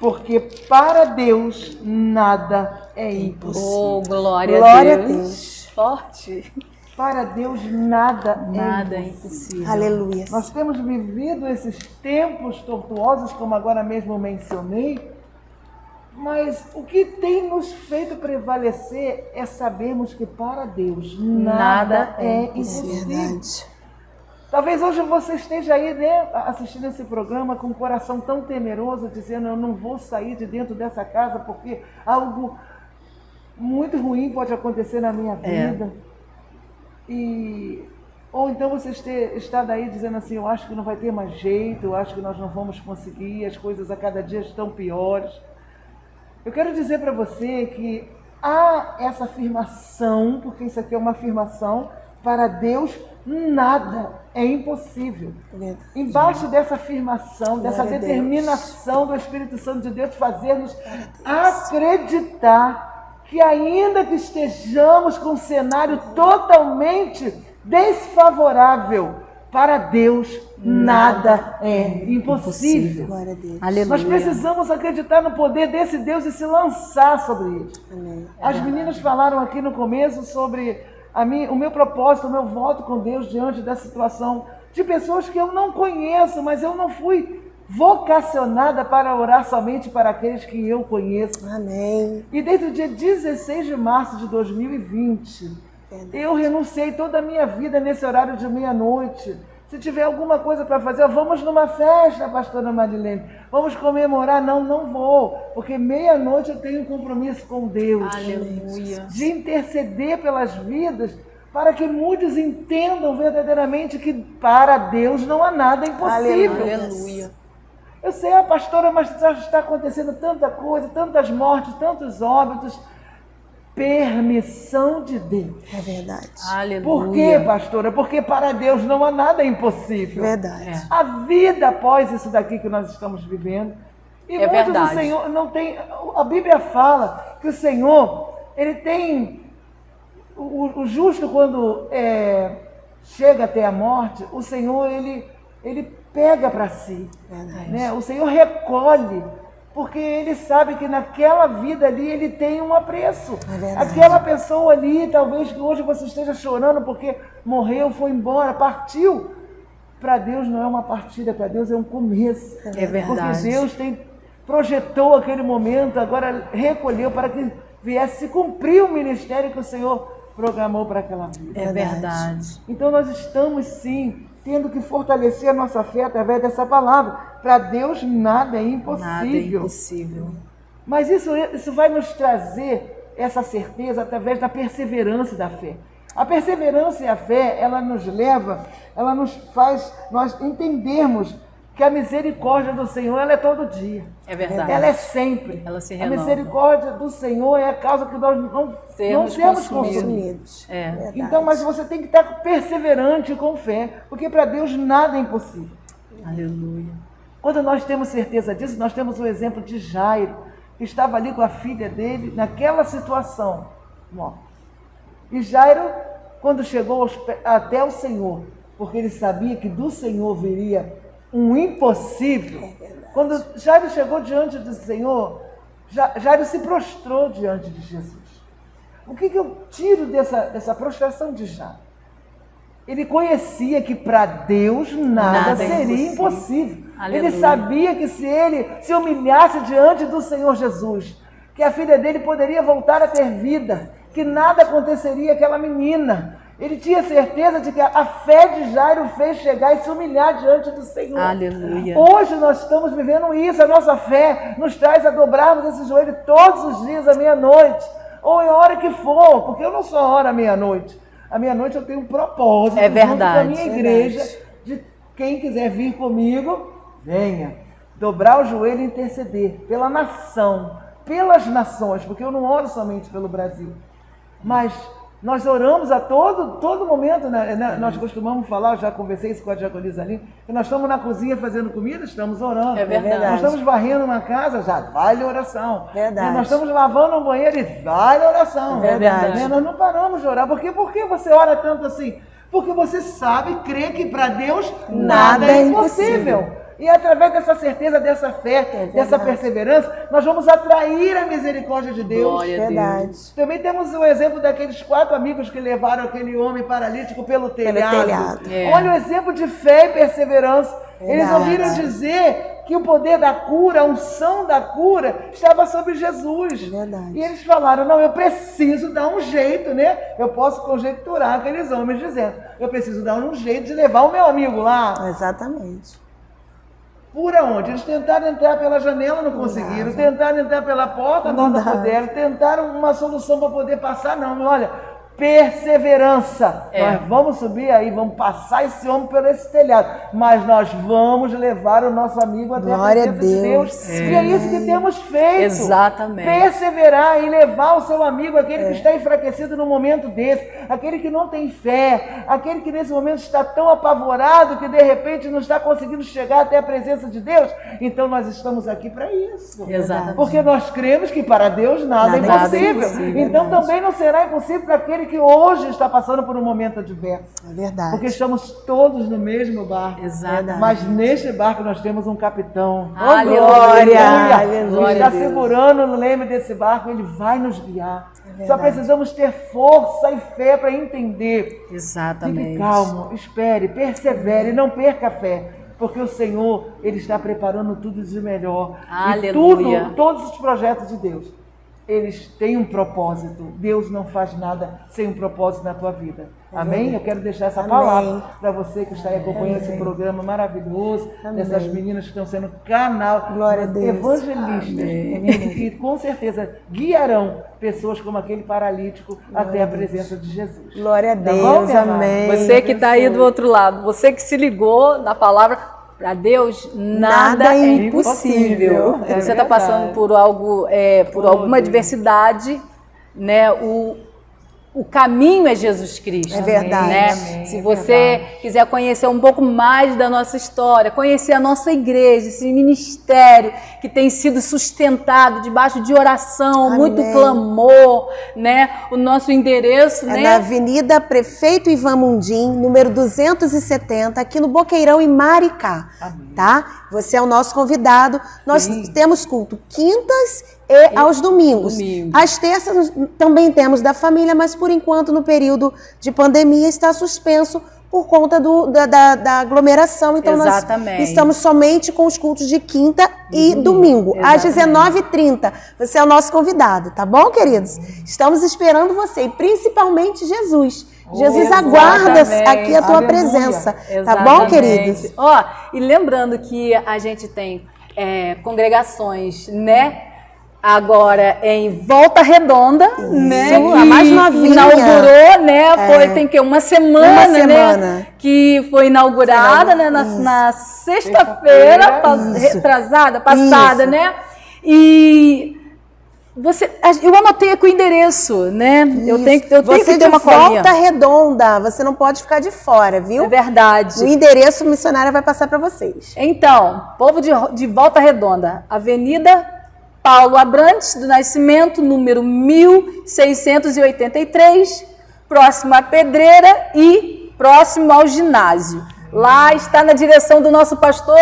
Porque para Deus nada é impossível. Oh, glória, Glória a a Deus. Deus. Forte. Para Deus nada, Nada é é impossível. impossível. Aleluia. Nós temos vivido esses tempos tortuosos, como agora mesmo mencionei, mas o que tem nos feito prevalecer é sabermos que para Deus nada, Nada é é impossível. Verdade. Talvez hoje você esteja aí, né, assistindo esse programa com o coração tão temeroso, dizendo: Eu não vou sair de dentro dessa casa porque algo muito ruim pode acontecer na minha É. vida. E ou então você este- está daí dizendo assim: Eu acho que não vai ter mais jeito, eu acho que nós não vamos conseguir, as coisas a cada dia estão piores. Eu quero dizer para você que há essa afirmação, porque isso aqui é uma afirmação, para Deus nada é impossível. Embaixo dessa afirmação, dessa determinação do Espírito Santo de Deus fazer-nos acreditar que ainda que estejamos com um cenário totalmente desfavorável, para Deus nada é impossível. Deus. Aleluia. Nós precisamos acreditar no poder desse Deus e se lançar sobre ele. Amém. As meninas falaram aqui no começo sobre a mim, o meu propósito, o meu voto com Deus diante da situação de pessoas que eu não conheço, mas eu não fui vocacionada para orar somente para aqueles que eu conheço. Amém. E desde o dia 16 de março de 2020, Verdade. eu renunciei toda a minha vida nesse horário de meia-noite. Se tiver alguma coisa para fazer, vamos numa festa, pastora Marilene. Vamos comemorar? Não, não vou. Porque meia-noite eu tenho um compromisso com Deus. Aleluia. De interceder pelas vidas para que muitos entendam verdadeiramente que para Deus não há nada impossível. Aleluia. Eu sei, a pastora, mas já está acontecendo tanta coisa, tantas mortes, tantos óbitos. Permissão de Deus. É verdade. Aleluia. Por quê, pastora? Porque para Deus não há nada impossível. Verdade. É. A vida após isso daqui que nós estamos vivendo. E É muitos verdade. o Senhor não tem. A Bíblia fala que o Senhor, ele tem. O, o justo, quando é, chega até a morte, o Senhor, ele, ele pega para si. Verdade. Né? O Senhor recolhe, porque ele sabe que naquela vida ali ele tem um apreço. É. Aquela pessoa ali, talvez que hoje você esteja chorando porque morreu, foi embora, partiu. Para Deus não é uma partida, para Deus é um começo. É verdade. Porque Deus tem, projetou aquele momento, agora recolheu para que viesse se cumprir o ministério que o Senhor programou para aquela vida. É verdade. Então nós estamos sim tendo que fortalecer a nossa fé através dessa palavra. Para Deus nada é Nada é impossível. impossível. Mas isso, isso vai nos trazer essa certeza através da perseverança da fé. A perseverança e a fé, ela nos leva, ela nos faz nós entendermos que a misericórdia do Senhor ela é todo dia. É verdade. Ela é sempre. Ela se a renova. misericórdia do Senhor é a causa que nós não não Sermos sermos consumidos. consumidos. É. Verdade. Então, mas você tem que estar perseverante com fé, porque para Deus nada é impossível. Aleluia. Quando nós temos certeza disso, nós temos o exemplo de Jairo, que estava ali com a filha dele naquela situação, morta. E Jairo, quando chegou até o Senhor, porque ele sabia que do Senhor viria um impossível, quando Jairo chegou diante do Senhor, Ja- Jairo se prostrou diante de Jesus. O que, que eu tiro dessa, dessa prostração de Jairo? Ele conhecia que para Deus nada, Nada é seria impossível. impossível. Ele sabia que se ele se humilhasse diante do Senhor Jesus, que a filha dele poderia voltar a ter vida, que nada aconteceria àquela menina. Ele tinha certeza de que a fé de Jairo fez chegar e se humilhar diante do Senhor. Aleluia. Hoje nós estamos vivendo isso, a nossa fé nos traz a dobrarmos esse joelho todos os dias à meia-noite, ou em hora que for, porque eu não sou hora à meia-noite. À meia-noite eu tenho um propósito É verdade. minha Verdade. igreja de quem quiser vir comigo, venha. dobrar o joelho e interceder pela nação, pelas nações, porque eu não oro somente pelo Brasil, mas nós oramos a todo, todo momento, né? Né? nós costumamos falar, eu já conversei isso com a diaconisa ali, que nós estamos na cozinha fazendo comida, estamos orando. É verdade. Nós estamos varrendo uma casa, já vale oração. Verdade. Nós estamos lavando um banheiro e vale oração. É verdade. Né? Nós não paramos de orar. Por quê? Por que você ora tanto assim? Porque você sabe, crê que para Deus nada, Nada é é impossível. E através dessa certeza, dessa fé, dessa perseverança, nós vamos atrair a misericórdia de Deus. Glória a Verdade. Também temos o exemplo daqueles quatro amigos que levaram aquele homem paralítico pelo telhado. telhado. É. Olha o exemplo de fé e perseverança. Eles Verdade. ouviram dizer que o poder da cura, a unção da cura, estava sobre Jesus. Verdade. E eles falaram: não, eu preciso dar um jeito, né? Eu posso conjecturar aqueles homens dizendo: eu preciso dar um jeito de levar o meu amigo lá. Exatamente. Por onde? Eles tentaram entrar pela janela, não conseguiram. Tentaram entrar pela porta, não, Não puderam. Tentaram uma solução para poder passar, não. Olha, perseverança. É. Nós vamos subir aí, vamos passar esse homem por esse telhado. Mas nós vamos levar o nosso amigo até Glória a a presença de Deus. Deus. E é isso que temos feito. Exatamente. Perseverar e levar o seu amigo, aquele que está enfraquecido no momento desse, aquele que não tem fé, aquele que nesse momento está tão apavorado que de repente não está conseguindo chegar até a presença de Deus. Então nós estamos aqui para isso. Exatamente. Porque nós cremos que para Deus nada, Nada é é impossível. impossível, então também não será impossível para aquele que hoje está passando por um momento adverso. É verdade. Porque estamos todos no mesmo barco. Exatamente. Mas neste barco nós temos um capitão. Oh, Aleluia. Aleluia. Glória está Deus. segurando no leme desse barco, ele vai nos guiar. Só verdade. precisamos ter força e fé para entender. Exatamente. Fique calmo, espere, persevere, não perca a fé. Porque o Senhor, Ele está preparando tudo de melhor. E Aleluia. tudo, todos os projetos de Deus, eles têm um propósito. Deus não faz nada sem um propósito na tua vida. Amém? Eu quero deixar essa Amém. palavra para você que está aí acompanhando esse programa maravilhoso, dessas meninas que estão sendo canal, Glória a Deus. evangelistas, que com certeza guiarão pessoas como aquele paralítico até a presença de Jesus. Glória a Tá Deus. bom, minha amada? amém. Você que está aí do outro lado, você que se ligou na palavra, para Deus nada, Nada é é impossível. impossível. É você está passando por algo, é, por alguma adversidade, né? O, o caminho é Jesus Cristo. É verdade. Né? Amém, Se é você quiser conhecer um pouco mais da nossa história, conhecer a nossa igreja, esse ministério que tem sido sustentado debaixo de oração, Amém. muito clamor, né? O nosso endereço, É né? na Avenida Prefeito Ivan Mundim, número 270, aqui no Boqueirão, em Maricá. Tá? Você é o nosso convidado. Nós temos culto quintas e aos domingos. Domingo. Às terças também temos da família, mas por enquanto, no período de pandemia, está suspenso por conta do- da, da- da aglomeração. Então, Exatamente. nós estamos somente com os cultos de quinta e domingo, às Exatamente. 19h30. Você é o nosso convidado, tá bom, queridos? Estamos esperando você, e principalmente Jesus. Jesus aguarda Exatamente. aqui a tua Aleluia. presença, tá Exatamente. bom, queridos? Ó, e lembrando que a gente tem é, congregações, né? Agora em Volta Redonda, né? a que mais novinha. Inaugurou, né? Foi, tem que uma semana, Uma né? semana. Que foi inaugurada, né? Na, na sexta-feira, Isso. retrasada, passada, Isso. né? E você, eu anotei aqui o endereço, né? Eu tenho, que- eu tenho você que ter uma colinha. volta redonda, você não pode ficar de fora, viu? É verdade. O endereço missionária vai passar para vocês. Então, povo de, de Volta Redonda, Avenida Paulo Abrantes do Nascimento, número 1683, próximo à Pedreira e próximo ao ginásio. Lá está na direção do nosso pastor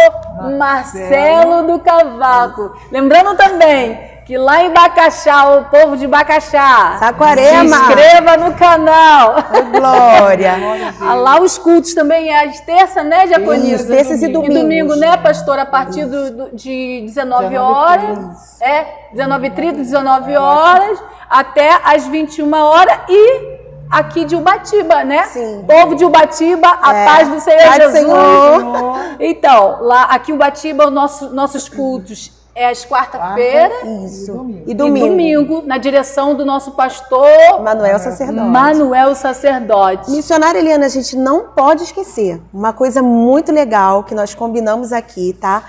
Marcelo do Cavaco. Lembrando também que lá em Bacaxá, o povo de Bacaxá, Saquarema. se inscreva no canal. Ô, Glória. Ah, Lá os cultos também é às terças, né, Diaconisa? Isso, terças e E domingos. domingo, né, pastor? A partir do, do- de 19 19 horas. É, 19h30, 19 horas, até às 21 horas e aqui de Ubatiba, né? Sim. Povo de Ubatiba, a É. paz do Senhor Paz do Jesus. Senhor. Então, lá, aqui em Ubatiba, os nossos, nossos cultos é às quarta-feira Isso. domingo. E e domingo. domingo, na direção do nosso pastor Manuel Sacerdote. Manuel Sacerdote. Missionária Eliana, a gente não pode esquecer uma coisa muito legal que nós combinamos aqui, tá?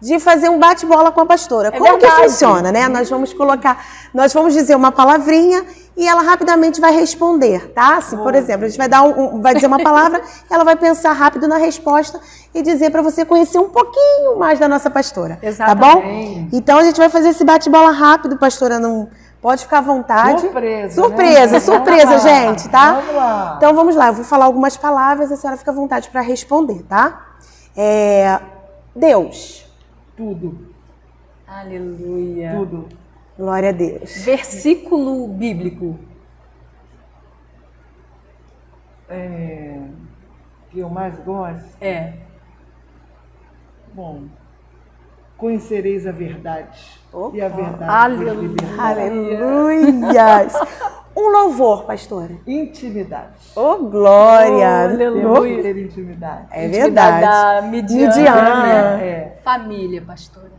de fazer um bate-bola com a pastora. É Como que verdade. funciona, né? Nós vamos colocar, nós vamos dizer uma palavrinha e ela rapidamente vai responder, tá? Assim, por exemplo, a gente vai dar um, um- vai dizer uma palavra, ela vai pensar rápido na resposta e dizer para você conhecer um pouquinho mais da nossa pastora, tá bom? Exatamente. Então a gente vai fazer esse bate-bola rápido, pastora, não pode ficar à vontade. Surpresa, Surpresa, né? surpresa, Vamos lá, gente, tá? vamos lá. Então vamos lá, eu vou falar algumas palavras, a senhora fica à vontade para responder, tá? É, Deus. Tudo, Aleluia. tudo. Glória a Deus. Versículo bíblico. É, que eu mais gosto. É. Bom, conhecereis a verdade. E a verdade Aleluia. Aleluias. Um louvor, pastora. Intimidade. Oh, glória. Aleluia. Temos que ter intimidade. É Intimidade verdade. da. Midian. É, Família, pastora.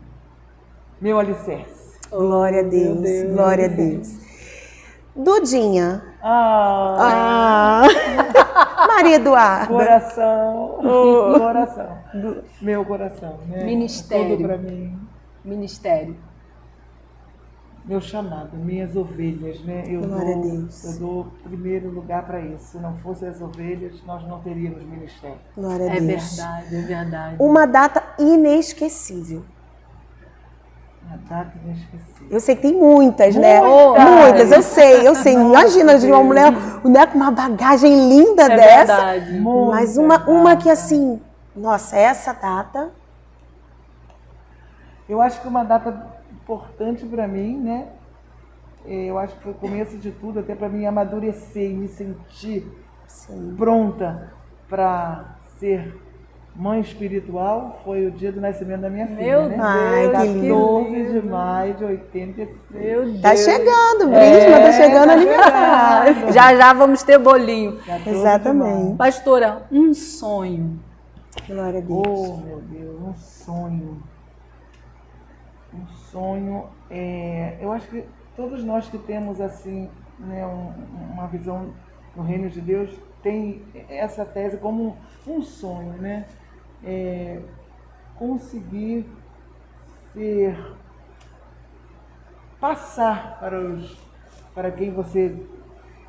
meu alicerce. Glória a Deus. Deus. Glória a Deus. Dudinha. Ah, Ah. Maria Eduarda. coração. Coração. Meu coração. Né? Ministério. Tudo pra mim. Ministério. Meu chamado, minhas ovelhas, né? Eu Glória a dou, Deus. eu dou primeiro lugar para isso. Se não fossem as ovelhas, nós não teríamos ministério. Glória a É Deus. verdade, é verdade. Uma data inesquecível. Eu sei que tem muitas, né? Muitas. Muitas, eu sei, eu sei. Imagina de uma mulher né, com uma bagagem linda É dessa. verdade. Mas uma, uma que assim, nossa, essa data. Eu acho que uma data importante para mim, né? eh, Eu acho que foi o começo de tudo, até para mim amadurecer e me sentir pronta para ser mãe espiritual. Foi o dia do nascimento da minha filha, Meu né? Ai, que 14 lindo. de maio de 86. Meu Deus. Tá chegando, Brisma, tá chegando o tá aniversário. chegando. Já já vamos ter bolinho. 14 de maio. Exatamente. Pastora, um sonho. Glória a Deus. Oh, meu Deus, um sonho. Um sonho. É, eu acho que todos nós que temos assim, né, um- uma visão no reino de Deus tem essa tese como um sonho, né? É, conseguir ser passar para os para quem você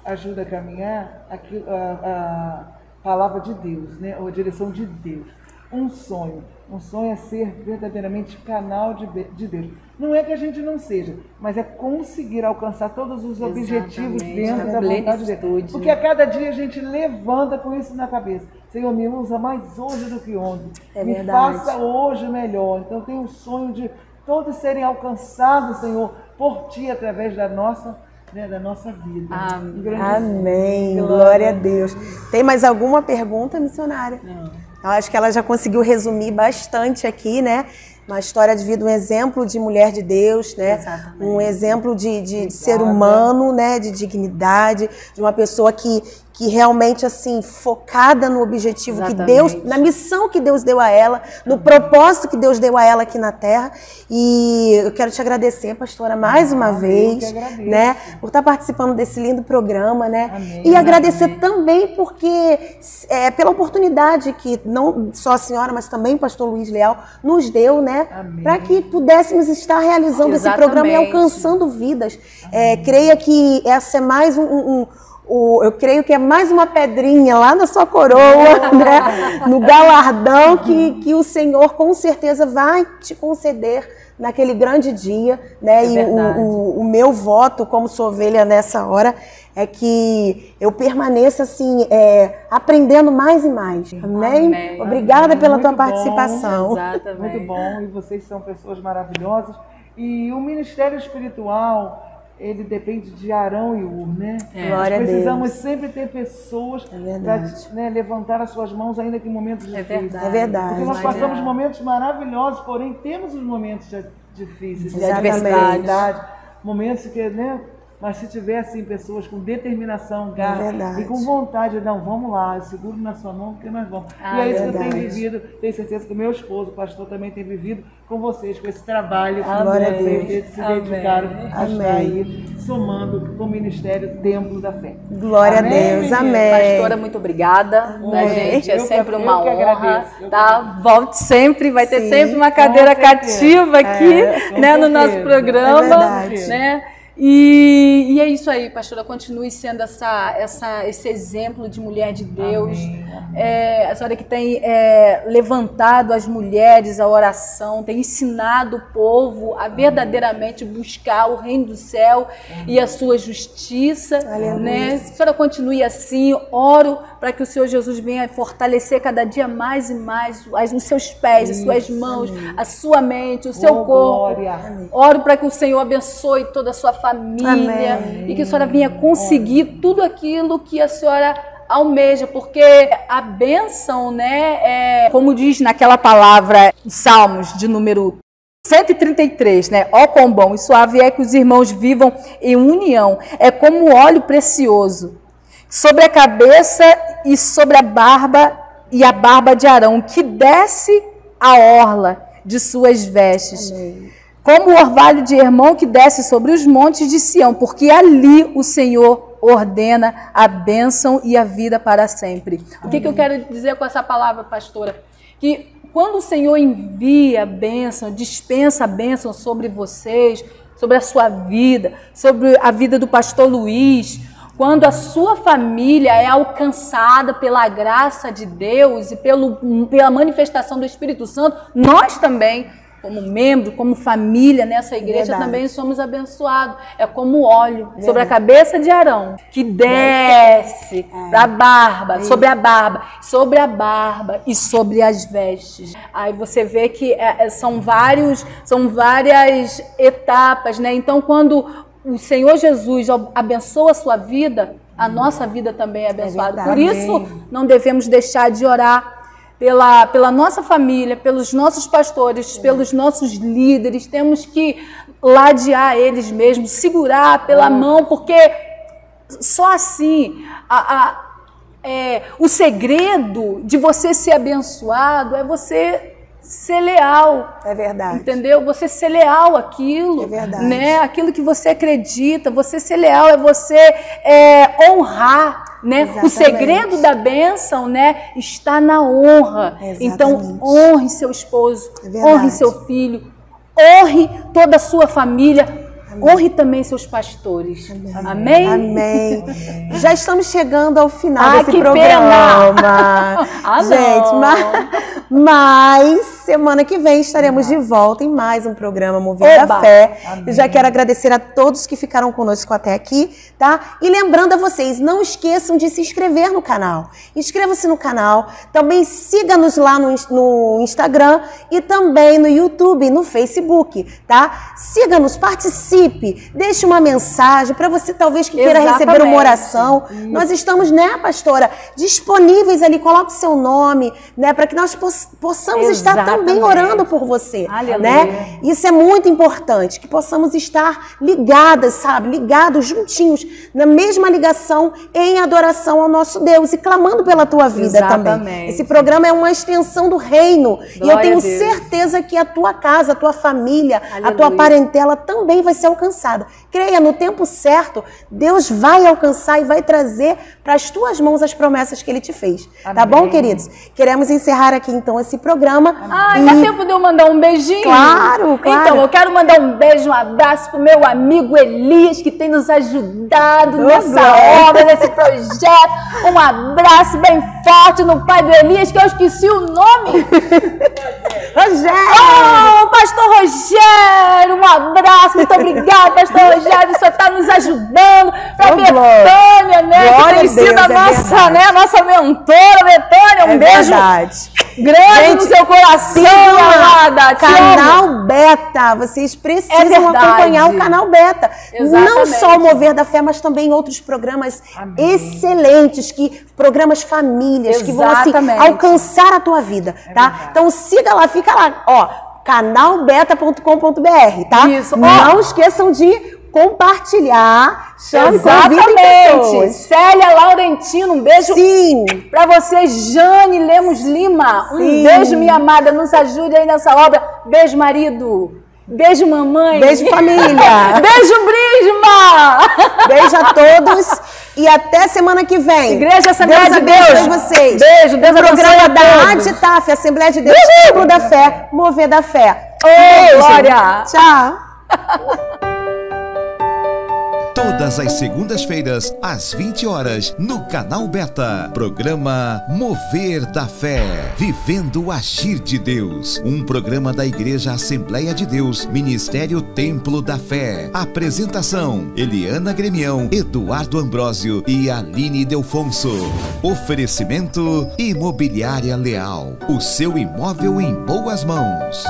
ajuda a caminhar aqui, a, a palavra de Deus, né? ou a direção de Deus. Um sonho. Um sonho é ser verdadeiramente canal de, de Deus. Não é que a gente não seja, mas é conseguir alcançar todos os objetivos Exatamente, dentro a da vontade de Deus. Porque a cada dia a gente levanta com isso na cabeça. Senhor, me usa mais hoje do que ontem. É me verdade. faça hoje melhor. Então eu tenho um sonho de todos serem alcançados, Senhor, por Ti através da nossa, né, da nossa vida. Amém. Amém. Glória a Deus. Tem mais alguma pergunta, missionária? Não. Eu acho que ela já conseguiu resumir bastante aqui, né? Uma história de vida, um exemplo de mulher de Deus, né? Exatamente. Um exemplo de, de- de ser humano, né? De dignidade, de uma pessoa que, que realmente, assim, focada no objetivo que Deus, Exatamente. na missão que Deus deu a ela, no propósito que Deus deu a ela aqui na Terra. E eu quero te agradecer, pastora, mais uma vez, né? Por estar participando desse lindo programa, né? Amém. E agradecer também porque é, pela oportunidade que não só a senhora, mas também o pastor Luiz Leal nos deu, né? Amém. Para que pudéssemos estar realizando esse programa e Exatamente. alcançando vidas. É, creia que essa é mais um- um- o- eu creio que é mais uma pedrinha lá na sua coroa, né? no galardão que, que o Senhor com certeza vai te conceder naquele grande dia, né? É e o- o, o meu voto como sua ovelha nessa hora é que eu permaneça assim, é, aprendendo mais e mais. Amém? Amém. Obrigada pela tua Muito bom. participação. Exatamente. Muito bom, e vocês são pessoas maravilhosas. E o ministério espiritual, ele depende de Arão e Ur, né? É. Glória Nós precisamos Deus. sempre ter pessoas É para levantar as suas mãos, ainda que em momentos É difíceis. verdade. É verdade. Porque nós Mas passamos é. momentos maravilhosos, porém temos os momentos difíceis, De adversidade, momentos que, né, mas se tiver assim pessoas com determinação, garra verdade. e com vontade, não, vamos lá, eu seguro na sua mão porque nós vamos. Ah, e é isso que eu verdade. tenho vivido, tenho certeza que o meu esposo, o pastor, também tem vivido com vocês, com esse trabalho Glória a que vocês se Amém. dedicaram a estar aí, somando com o Ministério Templo da Fé. Glória Amém, a Deus, menina? amém. Pastora, muito obrigada. Amém. gente é Eu que- sempre eu uma que honra. agradeço, que Tá? Volte sempre, vai ter Sim, sempre uma cadeira cativa aqui, É, né, no nosso programa, É verdade. né? E, e é isso aí, pastora. Continue sendo essa, essa, esse exemplo de mulher de Deus. É, a senhora que tem é, levantado as mulheres à oração, tem ensinado o povo a verdadeiramente buscar o reino do céu e a sua justiça. Né? A senhora continue assim. Oro para que o Senhor Jesus venha fortalecer cada dia mais e mais as- os seus pés, as suas mãos, a sua mente, o seu Oh, corpo. glória. Oro para que o Senhor abençoe toda a sua família Amém. e que a senhora venha conseguir tudo aquilo que a senhora almeja, porque a bênção, né, é, como diz naquela palavra, Salmos de número 133, né? Ó quão bom e suave é que os irmãos vivam em união. É como óleo precioso sobre a cabeça e sobre a barba e a barba de Arão, que desce a orla de suas vestes. Como o orvalho de Hermon que desce sobre os montes de Sião, porque ali o Senhor ordena a bênção e a vida para sempre. O que, que eu quero dizer com essa palavra, pastora? Que quando o Senhor envia a bênção, dispensa a bênção sobre vocês, sobre a sua vida, sobre a vida do pastor Luiz, quando a sua família é alcançada pela graça de Deus e pelo, pela manifestação do Espírito Santo, nós também, como membro, como família nessa igreja, Verdade. também somos abençoados. É como óleo sobre a cabeça de Arão, que desce da barba, sobre a barba, sobre a barba e sobre as vestes. Aí você vê que é, é, são vários, são várias etapas, né? Então, quando o Senhor Jesus abençoa a sua vida, a nossa vida também é abençoada. verdade. Por isso, não devemos deixar de orar pela, pela nossa família, pelos nossos pastores, pelos nossos líderes. Temos que ladear eles mesmos, segurar pela mão, porque só assim a- a- é, o segredo de você ser abençoado é você ser leal. É verdade. Entendeu? Você ser leal àquilo, É verdade. né? Aquilo que você acredita, você ser leal é você é, honrar, né? O segredo da bênção, né, está na honra. Exatamente. Então, honre seu esposo, É honre seu filho, honre toda a sua família, honre também seus pastores. Amém? Amém. Já estamos chegando ao final Ai, desse que programa. Ah, Gente, mas, mas semana que vem estaremos de volta em mais um programa Mover da. Fé. Eu já quero agradecer a todos que ficaram conosco até aqui, tá? E lembrando a vocês, não esqueçam de se inscrever no canal. Inscreva-se no canal. Também siga-nos lá no, no Instagram e também no YouTube, no Facebook, tá? Siga-nos, participe, deixe uma mensagem para você talvez que queira receber uma Exatamente. oração. Nós estamos, né, pastora, disponíveis ali, coloque o seu nome, né, para que nós poss- possamos estar também Exatamente. orando por você, Aleluia. né? Isso é muito importante, que possamos estar ligadas, sabe, ligados juntinhos na mesma ligação em adoração ao nosso Deus e clamando pela tua vida também. Exatamente. Esse programa é uma extensão do reino e eu Glória tenho a certeza que a tua casa, a tua família, a Aleluia. tua parentela também vai ser alcançada. Creia, no tempo certo, Deus vai alcançar e vai trazer para as tuas mãos as promessas que ele te fez. Tá bom, queridos? Queremos encerrar aqui então esse programa. Ah, E- dá tempo de eu mandar um beijinho? Claro, claro. Então, eu quero mandar um beijo, um abraço pro meu amigo Elias, que tem nos ajudado nessa glória. obra, nesse projeto. Um abraço bem forte no pai do Elias, que eu esqueci o nome. Rogério! Oh, Rogério, um abraço, muito obrigado, pastor Rogério, senhor está nos ajudando para Oh, glória. Betânia, né, Glória que tem a sido a é nossa, verdade. né, a nossa mentora, Betânia, um É beijo verdade. grande Gente, no seu coração, amada. Canal Beta. Vocês É precisam verdade. acompanhar o canal Beta. Não Exatamente. só o Mover da Fé, mas também outros programas excelentes, que programas famílias que vão assim Exatamente. alcançar a tua vida, tá? Então siga lá, fica lá, ó, canalbeta.com.br, tá? Isso. Não esqueçam de compartilhar. Chame, Exatamente. Célia Laurentino, um beijo Sim. Pra você, Jane Lemos Lima. Um Sim. beijo, minha amada. Nos ajude aí nessa obra. Beijo, marido. Beijo, mamãe. Beijo, família. Beijo, Brisma. Beijo a todos e até semana que vem. Igreja Assembleia Deus de Deus. vocês. Beijo, Deus o programa abençoe a da. ADTAF, Assembleia de Deus, Templo da Fé, Mover da Fé. Ô, Beijo. Glória. Tchau. Todas as segundas-feiras, às 20 horas, no canal Beta. Programa Mover da Fé. Vivendo o Agir de Deus. Um programa da Igreja Assembleia de Deus, Ministério Templo da Fé. Apresentação: Eliana Gremião, Eduardo Ambrósio e Aline Delfonso. Oferecimento: Imobiliária Leal. O seu imóvel em boas mãos.